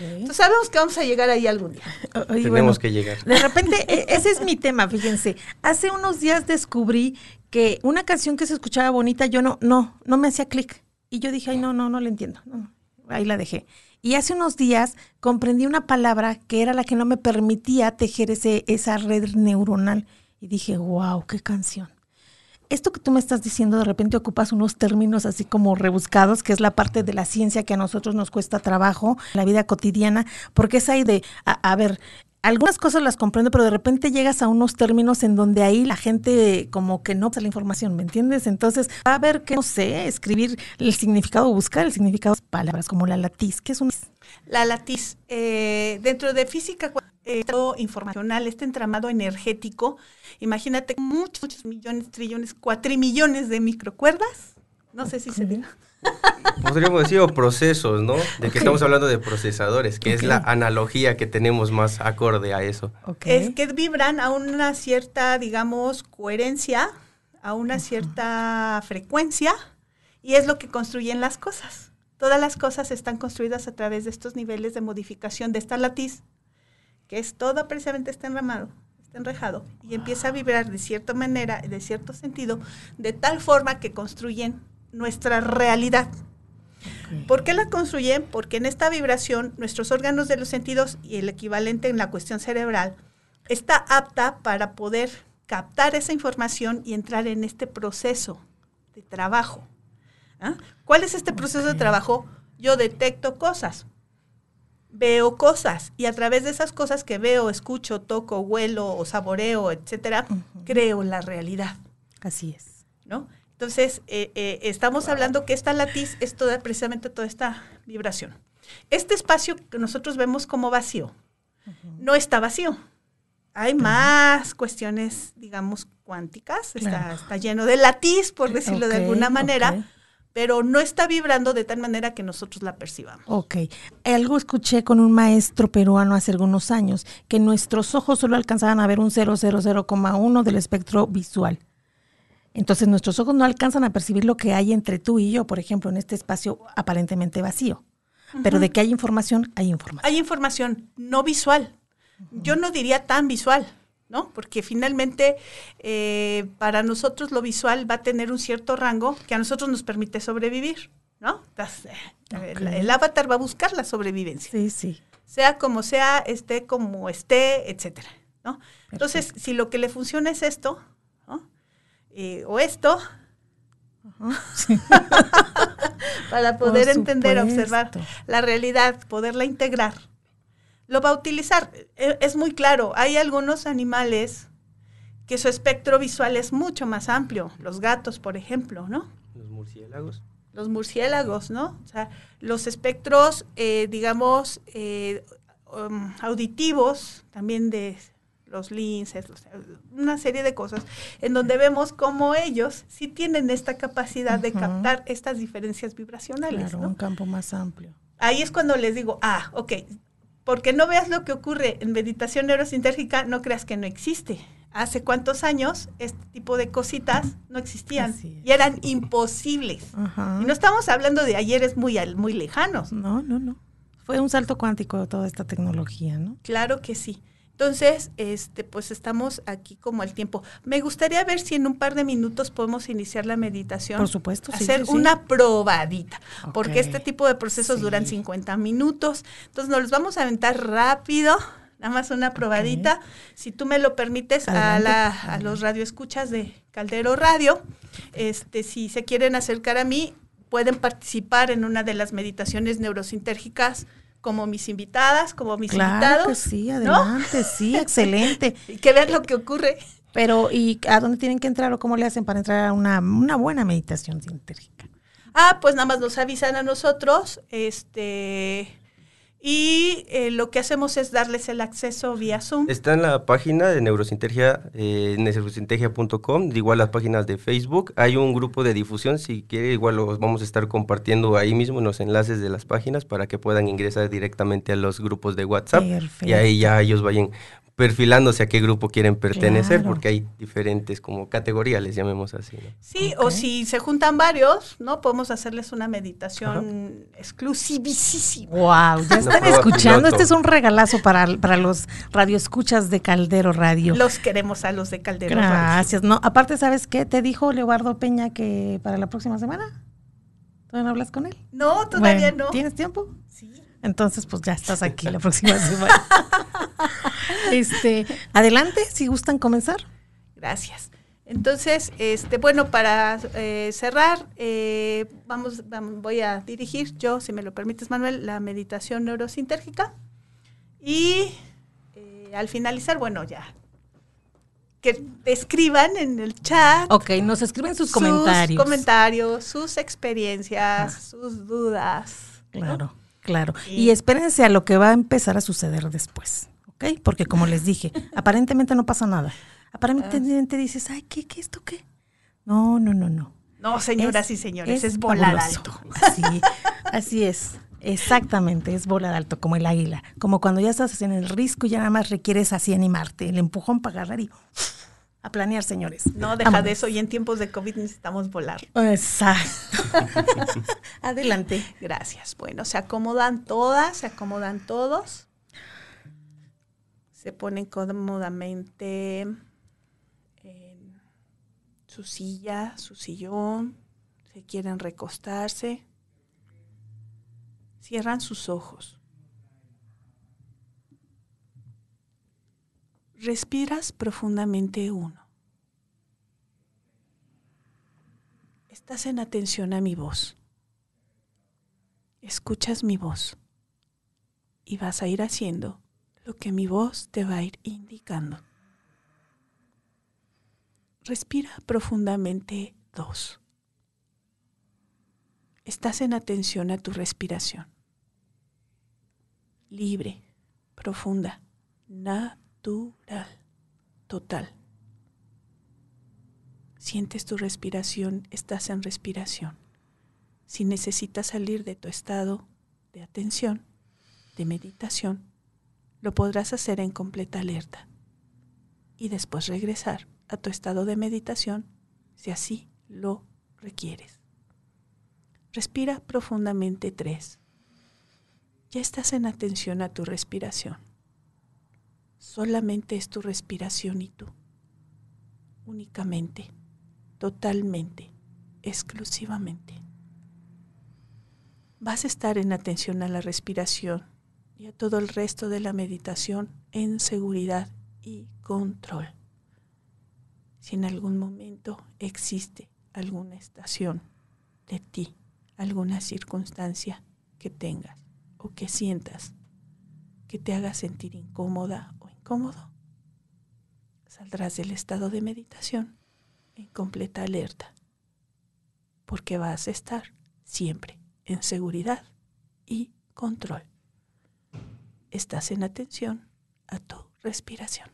Entonces, sabemos que vamos a llegar ahí algún día. Oye, Tenemos bueno, que llegar. De repente, e- ese es mi tema, fíjense. Hace unos días descubrí que una canción que se escuchaba bonita, yo no, no, no me hacía clic. Y yo dije, ay, no, no, no la entiendo. No. Ahí la dejé. Y hace unos días comprendí una palabra que era la que no me permitía tejer ese, esa red neuronal. Y dije, wow, qué canción. Esto que tú me estás diciendo, de repente ocupas unos términos así como rebuscados, que es la parte de la ciencia que a nosotros nos cuesta trabajo, la vida cotidiana, porque es ahí de, a, ver, algunas cosas las comprendo, pero de repente llegas a unos términos en donde ahí la gente como que no la información, ¿me entiendes? Entonces va a haber que, no sé, escribir el significado, buscar el significado de palabras como la latiz, que es un... La latiz, eh, dentro de física todo informacional, este entramado energético, imagínate muchos, muchos millones, trillones, cuatrimillones de microcuerdas. No sé si se diga. Podríamos decir o procesos, ¿no? De que estamos hablando de procesadores, que es la analogía que tenemos más acorde a eso. Es que vibran a una cierta, digamos, coherencia, a una cierta frecuencia, y es lo que construyen las cosas. Todas las cosas están construidas a través de estos niveles de modificación de esta latiz, que es todo precisamente está enramado, está enrejado, y empieza a vibrar de cierta manera, de cierto sentido, de tal forma que construyen nuestra realidad. ¿Por qué la construyen? Porque en esta vibración nuestros órganos de los sentidos y el equivalente en la cuestión cerebral está apta para poder captar esa información y entrar en este proceso de trabajo. ¿Ah? ¿Cuál es este proceso de trabajo? Yo detecto cosas, veo cosas y a través de esas cosas que veo, escucho, toco, huelo o saboreo, etcétera, creo la realidad. Así es. ¿no? Entonces, eh, eh, estamos hablando que esta latiz es toda, precisamente toda esta vibración. Este espacio que nosotros vemos como vacío, no está vacío. Hay más cuestiones, digamos, cuánticas, está, Claro. está lleno de latiz, por decirlo de alguna manera. Pero no está vibrando de tal manera que nosotros la percibamos. Ok. Algo escuché con un maestro peruano hace algunos años, que nuestros ojos solo alcanzaban a ver un 000,1 del espectro visual. Entonces nuestros ojos no alcanzan a percibir lo que hay entre tú y yo, por ejemplo, en este espacio aparentemente vacío. Pero de que hay información, hay información. Hay información no visual. Yo no diría tan visual, ¿no? Porque finalmente eh, para nosotros lo visual va a tener un cierto rango que a nosotros nos permite sobrevivir, ¿no? Eh, el, el, avatar va a buscar la sobrevivencia. Sí, sí. Sea como sea, esté como esté, etcétera, ¿no? Entonces, si lo que le funciona es esto, ¿no? Eh, o esto, para poder entender, observar la realidad, poderla integrar, lo va a utilizar. E, es muy claro, hay algunos animales que su espectro visual es mucho más amplio, los gatos, por ejemplo, ¿no? Los murciélagos. Los murciélagos, ¿no? O sea, los espectros, eh, digamos, eh, um, auditivos, también de los linces, una serie de cosas, en donde vemos cómo ellos sí tienen esta capacidad de captar estas diferencias vibracionales. Claro, un campo más amplio. Ahí es cuando les digo, ah, ok, porque no veas lo que ocurre en meditación neurosintérgica, no creas que no existe. Hace cuántos años este tipo de cositas no existían y eran imposibles. Y no estamos hablando de ayeres muy, muy lejanos. No, no, no. Fue un salto cuántico toda esta tecnología, ¿no? Claro que sí. Entonces, este, pues estamos aquí como al tiempo. Me gustaría ver si en un par de minutos podemos iniciar la meditación. Por supuesto, Hacer una probadita, porque este tipo de procesos duran 50 minutos. Entonces, nos los vamos a aventar rápido, nada más una probadita. Si tú me lo permites, a, la, a los radioescuchas de Caldero Radio, este, si se quieren acercar a mí, pueden participar en una de las meditaciones neurosintérgicas como mis invitadas, como mis claro invitados. Que sí, adelante, sí, excelente. y que vean lo que ocurre. Pero, ¿y a dónde tienen que entrar o cómo le hacen para entrar a una, una buena meditación sintérgica? Ah, pues nada más nos avisan a nosotros, este, y eh, lo que hacemos es darles el acceso vía Zoom. Está en la página de Neurosintergia, eh, neurosintergia.com, igual las páginas de Facebook. Hay un grupo de difusión, si quiere, igual los vamos a estar compartiendo ahí mismo en los enlaces de las páginas para que puedan ingresar directamente a los grupos de WhatsApp. Perfecto. Y ahí ya ellos vayan perfilándose a qué grupo quieren pertenecer, porque hay diferentes como categorías, les llamemos así. Sí, o si se juntan varios, ¿no? Podemos hacerles una meditación exclusivísima. Wow, ya están escuchando. Este es un regalazo para, para los radioescuchas de Caldero Radio. Los queremos a los de Caldero Radio. Gracias. No, aparte, ¿sabes qué? ¿Te dijo Leobardo Peña que para la próxima semana? ¿Todavía no hablas con él? No, todavía no. ¿Tienes tiempo? Entonces, pues ya estás aquí la próxima semana. este, adelante, si gustan comenzar. Gracias. Entonces, este, bueno, para eh, cerrar, eh, vamos, vamos, voy a dirigir yo, si me lo permites, Manuel, la meditación neurosintérgica. Y eh, al finalizar, bueno, ya que escriban en el chat. Ok, nos escriben sus, comentarios. Sus comentarios, sus experiencias, sus dudas. Claro. Claro, y espérense a lo que va a empezar a suceder después, ¿ok? Porque como les dije, aparentemente no pasa nada. Aparentemente dices, ay, ¿qué, qué, esto qué? No, no, no, no. No, señoras y señores, es, volar alto. Así, así es, exactamente, es volar alto, como el águila. Como cuando ya estás en el risco y ya nada más requieres así animarte, el empujón para agarrar y a planear, señores. No, deja de eso. Y en tiempos de COVID necesitamos volar. Exacto. Adelante. Gracias. Bueno, se acomodan todas, se acomodan todos. Se ponen cómodamente en su silla, su sillón. Si quieren recostarse. Cierran sus ojos. Respiras profundamente uno. Estás en atención a mi voz. Escuchas mi voz y vas a ir haciendo lo que mi voz te va a ir indicando. Respira profundamente dos. Estás en atención a tu respiración. Libre, profunda, natural, total. Sientes tu respiración, estás en respiración. Si necesitas salir de tu estado de atención, de meditación, lo podrás hacer en completa alerta y después regresar a tu estado de meditación si así lo requieres. Respira profundamente tres. Ya estás en atención a tu respiración. Solamente es tu respiración y tú. Únicamente, totalmente, exclusivamente. Vas a estar en atención a la respiración y a todo el resto de la meditación en seguridad y control. Si en algún momento existe alguna estación de ti, alguna circunstancia que tengas o que sientas que te haga sentir incómoda o incómodo, saldrás del estado de meditación en completa alerta, porque vas a estar siempre en seguridad y control. Estás en atención a tu respiración.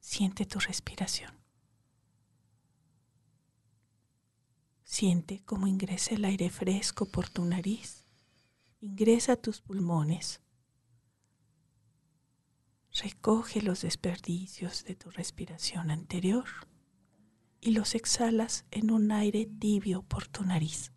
Siente tu respiración. Siente cómo ingresa el aire fresco por tu nariz, ingresa a tus pulmones. Recoge los desperdicios de tu respiración anterior y los exhalas en un aire tibio por tu nariz.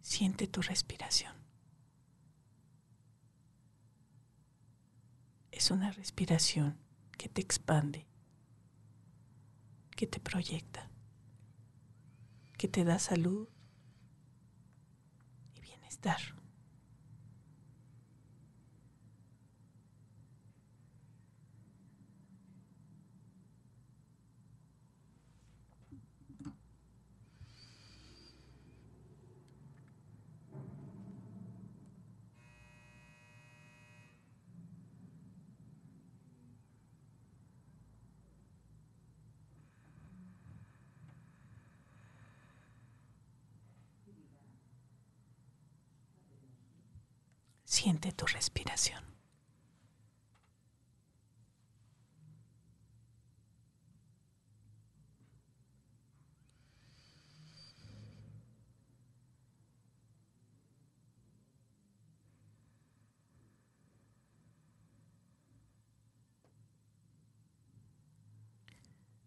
Siente tu respiración. Es una respiración que te expande, que te proyecta, que te da salud y bienestar. Siente tu respiración.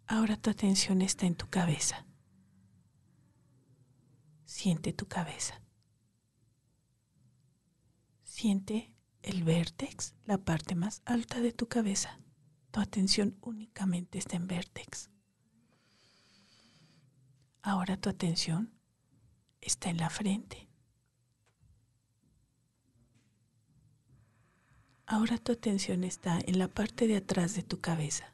Ahora tu atención está en tu cabeza. Siente tu cabeza. Siente el vértex, la parte más alta de tu cabeza. Tu atención únicamente está en vértex. Ahora tu atención está en la frente. Ahora tu atención está en la parte de atrás de tu cabeza.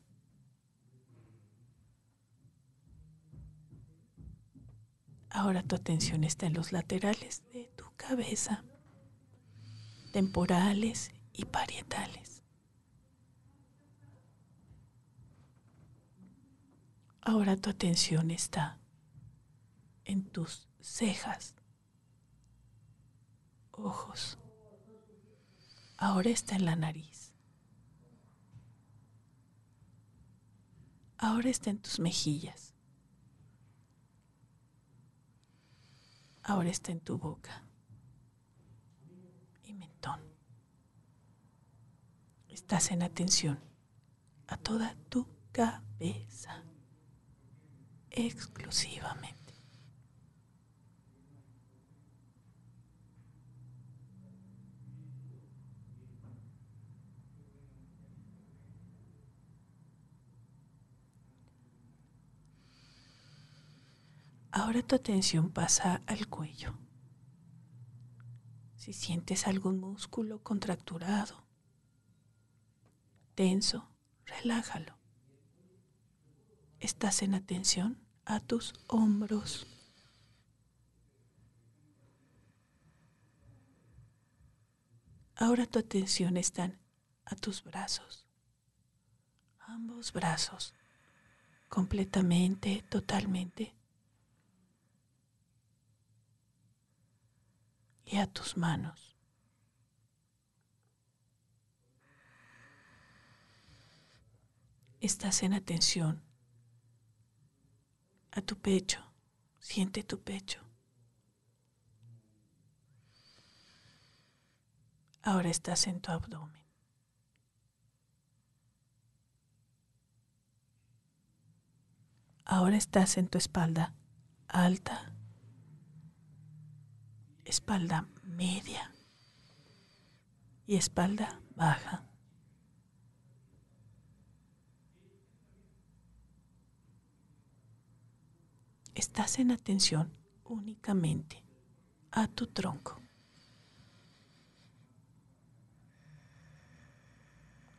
Ahora tu atención está en los laterales de tu cabeza temporales y parietales. Ahora tu atención está en tus cejas, ojos. Ahora está en la nariz. Ahora está en tus mejillas. Ahora está en tu boca. Estás en atención a toda tu cabeza exclusivamente. Ahora tu atención pasa al cuello. Si sientes algún músculo contracturado, tenso, relájalo. Estás en atención a tus hombros. Ahora tu atención está a tus brazos. Ambos brazos, completamente, totalmente y a tus manos. Estás en atención a tu pecho. Siente tu pecho. Ahora estás en tu abdomen. Ahora estás en tu espalda alta, espalda media y espalda baja. Estás en atención únicamente a tu tronco.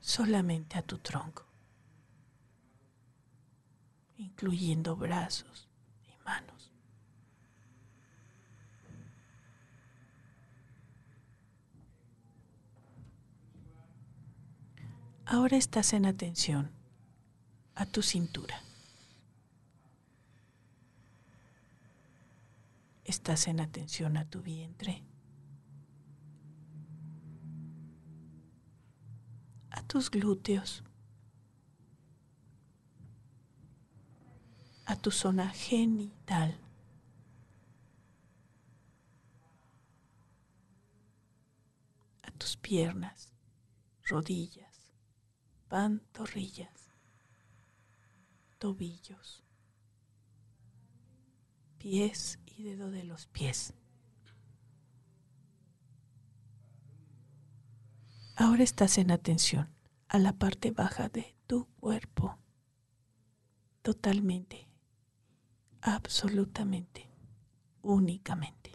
Solamente a tu tronco incluyendo brazos y manos. Ahora estás en atención a tu cintura. Estás en atención a tu vientre, a tus glúteos, a tu zona genital. A tus piernas, rodillas, pantorrillas, tobillos, pies dedo de los pies. Ahora estás en atención a la parte baja de tu cuerpo, totalmente absolutamente, únicamente.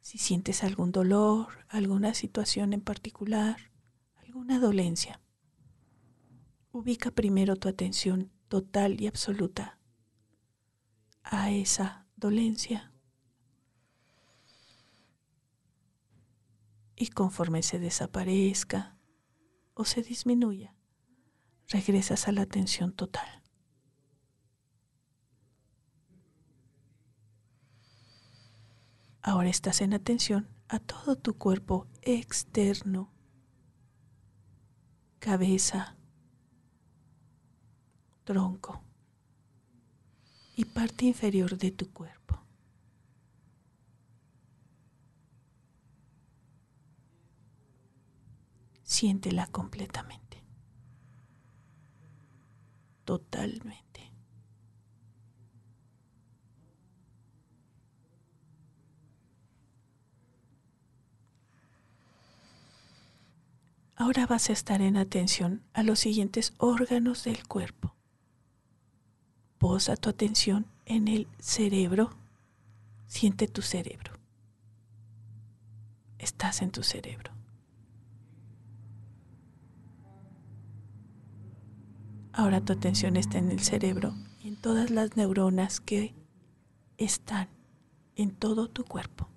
Si sientes algún dolor, alguna situación en particular, alguna dolencia, ubica primero tu atención total y absoluta a esa dolencia. Y conforme se desaparezca o se disminuya, regresas a la atención total. Ahora estás en atención a todo tu cuerpo externo, cabeza, tronco y parte inferior de tu cuerpo. Siéntela completamente totalmente. Ahora vas a estar en atención a los siguientes órganos del cuerpo. Posa tu atención en el cerebro. Siente tu cerebro. Estás en tu cerebro. Ahora tu atención está en el cerebro y en todas las neuronas que están en todo tu cuerpo,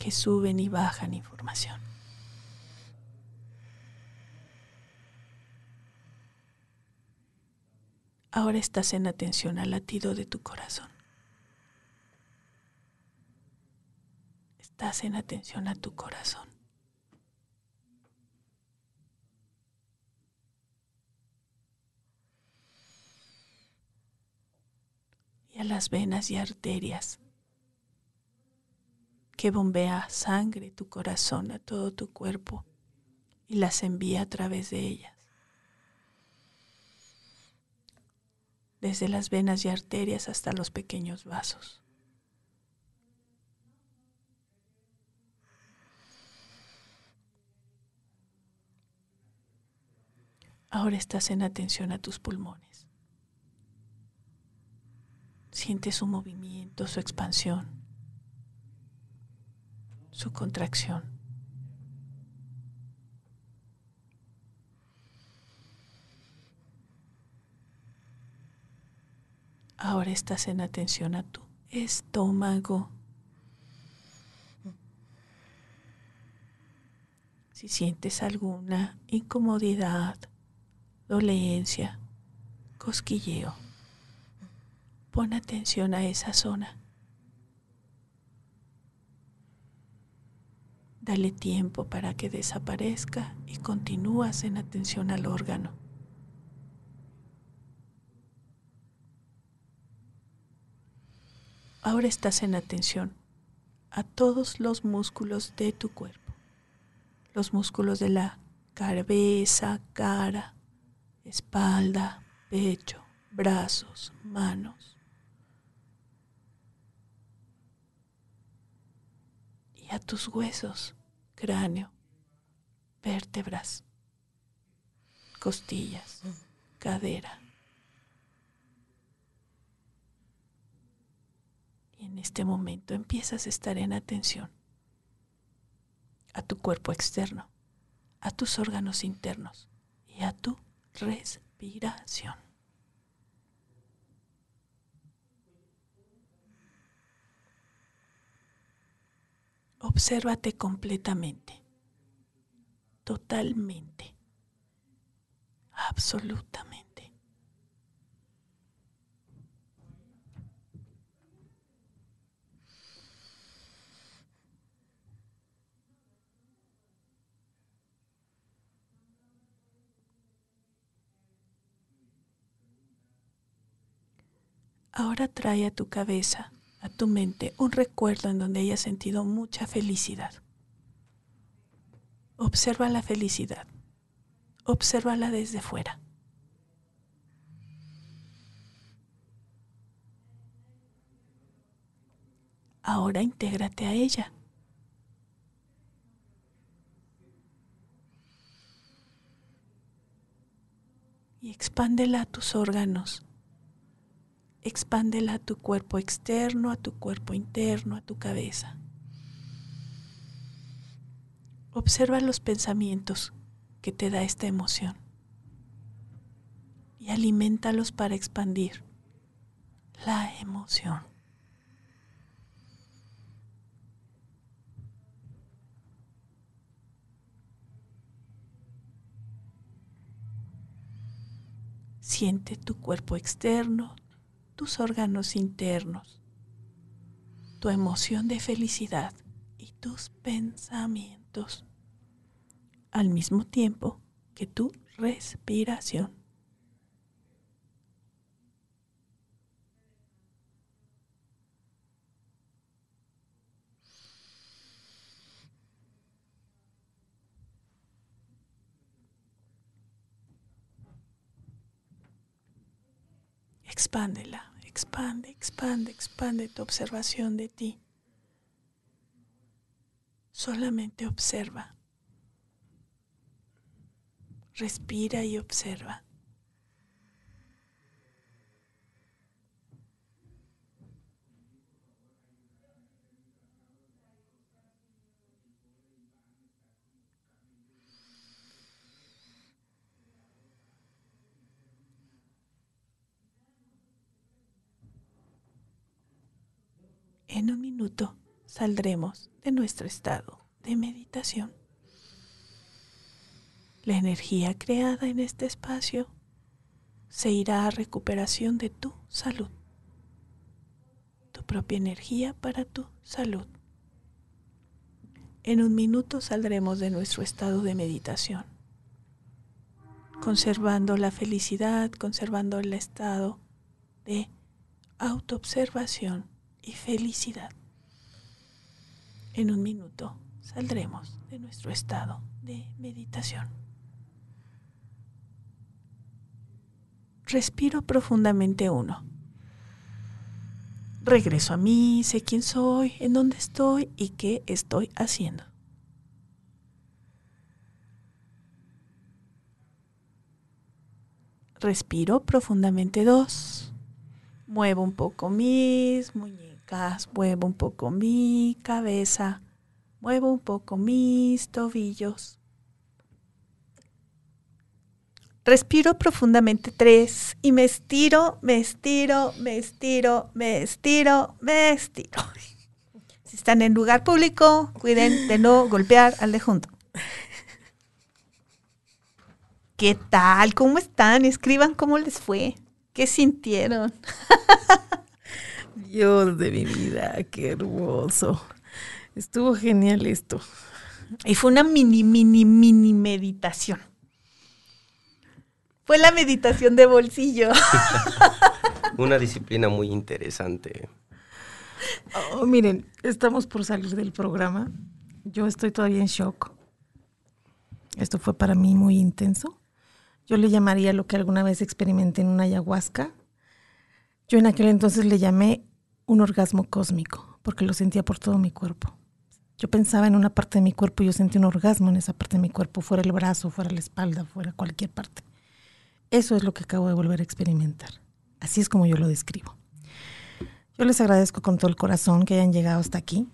que suben y bajan información. Ahora estás en atención al latido de tu corazón. Estás en atención a tu corazón. y a las venas y arterias que bombea sangre tu corazón a todo tu cuerpo y las envía a través de ellas. Desde las venas y arterias hasta los pequeños vasos. Ahora estás en atención a tus pulmones. Siente su movimiento, su expansión, su contracción. Ahora estás en atención a tu estómago. Si sientes alguna incomodidad, dolencia, cosquilleo, Pon atención a esa zona. Dale tiempo para que desaparezca y continúas en atención al órgano. Ahora estás en atención a todos los músculos de tu cuerpo. Los músculos de la cabeza, cara, espalda, pecho, brazos, manos. Y a tus huesos, cráneo, vértebras, costillas, cadera. Y en este momento empiezas a estar en atención a tu cuerpo externo, a tus órganos internos y a tu respiración. Obsérvate completamente, totalmente, absolutamente. Ahora trae a tu cabeza, a tu mente, un recuerdo en donde hayas sentido mucha felicidad. Observa la felicidad. Obsérvala desde fuera. Ahora intégrate a ella. Y expándela a tus órganos expándela a tu cuerpo externo, a tu cuerpo interno, a tu cabeza. Observa los pensamientos que te da esta emoción y alimentalos para expandir la emoción. Siente tu cuerpo externo, tus órganos internos, tu emoción de felicidad y tus pensamientos, al mismo tiempo que tu respiración. Expándela. Expande, expande, expande tu observación de ti. Solamente observa. Respira y observa. En un minuto saldremos de nuestro estado de meditación. La energía creada en este espacio se irá a recuperación de tu salud. Tu propia energía para tu salud. En un minuto saldremos de nuestro estado de meditación, conservando la felicidad, conservando el estado de autoobservación y felicidad. En un minuto saldremos de nuestro estado de meditación. Respiro profundamente uno. Regreso a mí, sé quién soy, en dónde estoy y qué estoy haciendo. Respiro profundamente dos. Muevo un poco mis muñecas muevo un poco mi cabeza, muevo un poco mis tobillos. Respiro profundamente tres y me estiro, me estiro, me estiro, me estiro, me estiro. Si están en lugar público, cuiden de no golpear al de junto. ¿Qué tal? ¿Cómo están? Escriban cómo les fue. ¿Qué sintieron? Dios de mi vida, qué hermoso. Estuvo genial esto. Y fue una mini, mini, mini meditación. Fue la meditación de bolsillo. Una disciplina muy interesante. Oh, miren, estamos por salir del programa. Yo estoy todavía en shock. Esto fue para mí muy intenso. Yo le llamaría lo que alguna vez experimenté en una ayahuasca. Yo en aquel entonces le llamé un orgasmo cósmico, porque lo sentía por todo mi cuerpo. Yo pensaba en una parte de mi cuerpo y yo sentí un orgasmo en esa parte de mi cuerpo, fuera el brazo, fuera la espalda, fuera cualquier parte. Eso es lo que acabo de volver a experimentar. Así es como yo lo describo. Yo les agradezco con todo el corazón que hayan llegado hasta aquí.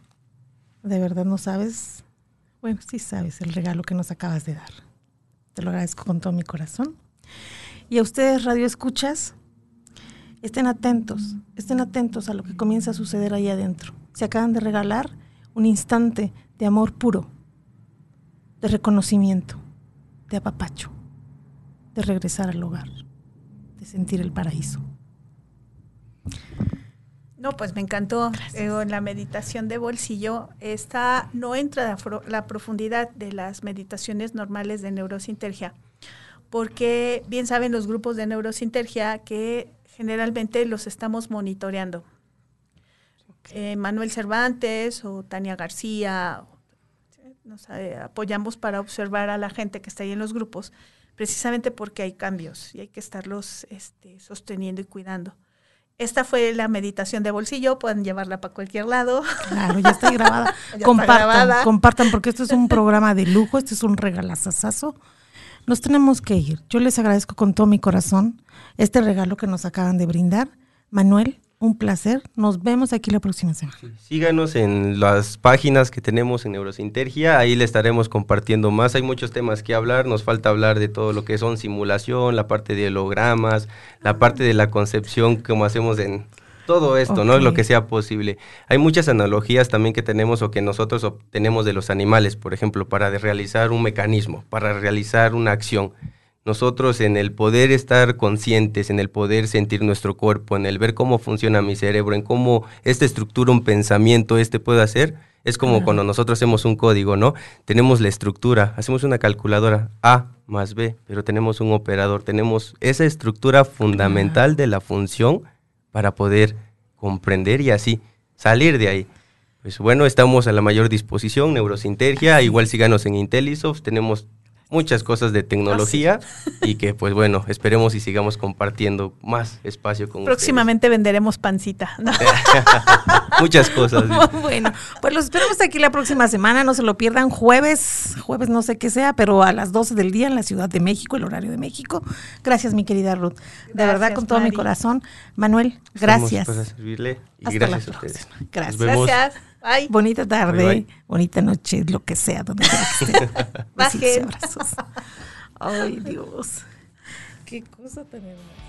De verdad no sabes, bueno, sí sabes el regalo que nos acabas de dar. Te lo agradezco con todo mi corazón. Y a ustedes, Radio Escuchas, estén atentos, estén atentos a lo que comienza a suceder ahí adentro. Se acaban de regalar un instante de amor puro, de reconocimiento, de apapacho, de regresar al hogar, de sentir el paraíso. No, pues me encantó eh, la meditación de bolsillo. Esta no entra a la profundidad de las meditaciones normales de neurosintergia, porque bien saben los grupos de neurosintergia que generalmente los estamos monitoreando. Eh, Manuel Cervantes o Tania García, nos eh, apoyamos para observar a la gente que está ahí en los grupos, precisamente porque hay cambios y hay que estarlos este, sosteniendo y cuidando. Esta fue la meditación de bolsillo, pueden llevarla para cualquier lado. Claro, ya está grabada. compartan, compartan, porque esto es un programa de lujo, este es un regalazazazo. Nos tenemos que ir. Yo les agradezco con todo mi corazón este regalo que nos acaban de brindar. Manuel, un placer. Nos vemos aquí la próxima semana. síganos en las páginas que tenemos en Neurosintergia. Ahí le estaremos compartiendo más. Hay muchos temas que hablar. Nos falta hablar de todo lo que son simulación, la parte de hologramas, la parte de la concepción, como hacemos en todo esto, ¿no? Lo que sea posible. Hay muchas analogías también que tenemos o que nosotros obtenemos de los animales, por ejemplo, para realizar un mecanismo, para realizar una acción nosotros en el poder estar conscientes, en el poder sentir nuestro cuerpo, en el ver cómo funciona mi cerebro, en cómo esta estructura un pensamiento este puede hacer, es como cuando nosotros hacemos un código, ¿no? Tenemos la estructura, hacemos una calculadora A más B, pero tenemos un operador, tenemos esa estructura fundamental de la función para poder comprender y así salir de ahí. Pues bueno, estamos a la mayor disposición, Neurosintergia, igual síganos en Intelisoft, tenemos muchas cosas de tecnología y que pues bueno, esperemos y sigamos compartiendo más espacio con Próximamente venderemos pancita. muchas cosas. bueno, pues los esperamos aquí la próxima semana, no se lo pierdan, jueves, jueves no sé qué sea, pero a las 12 del día en la Ciudad de México, el horario de México. Gracias mi querida Ruth, de verdad con todo mi corazón. Manuel, gracias. Para servirle y gracias a ustedes. Gracias. gracias. Bye. Bonita tarde, bonita noche, lo que sea, donde quiera que esté. abrazos. Ay, Dios. Qué cosa tan hermosa.